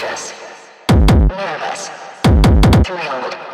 anxious, nervous, thrilled.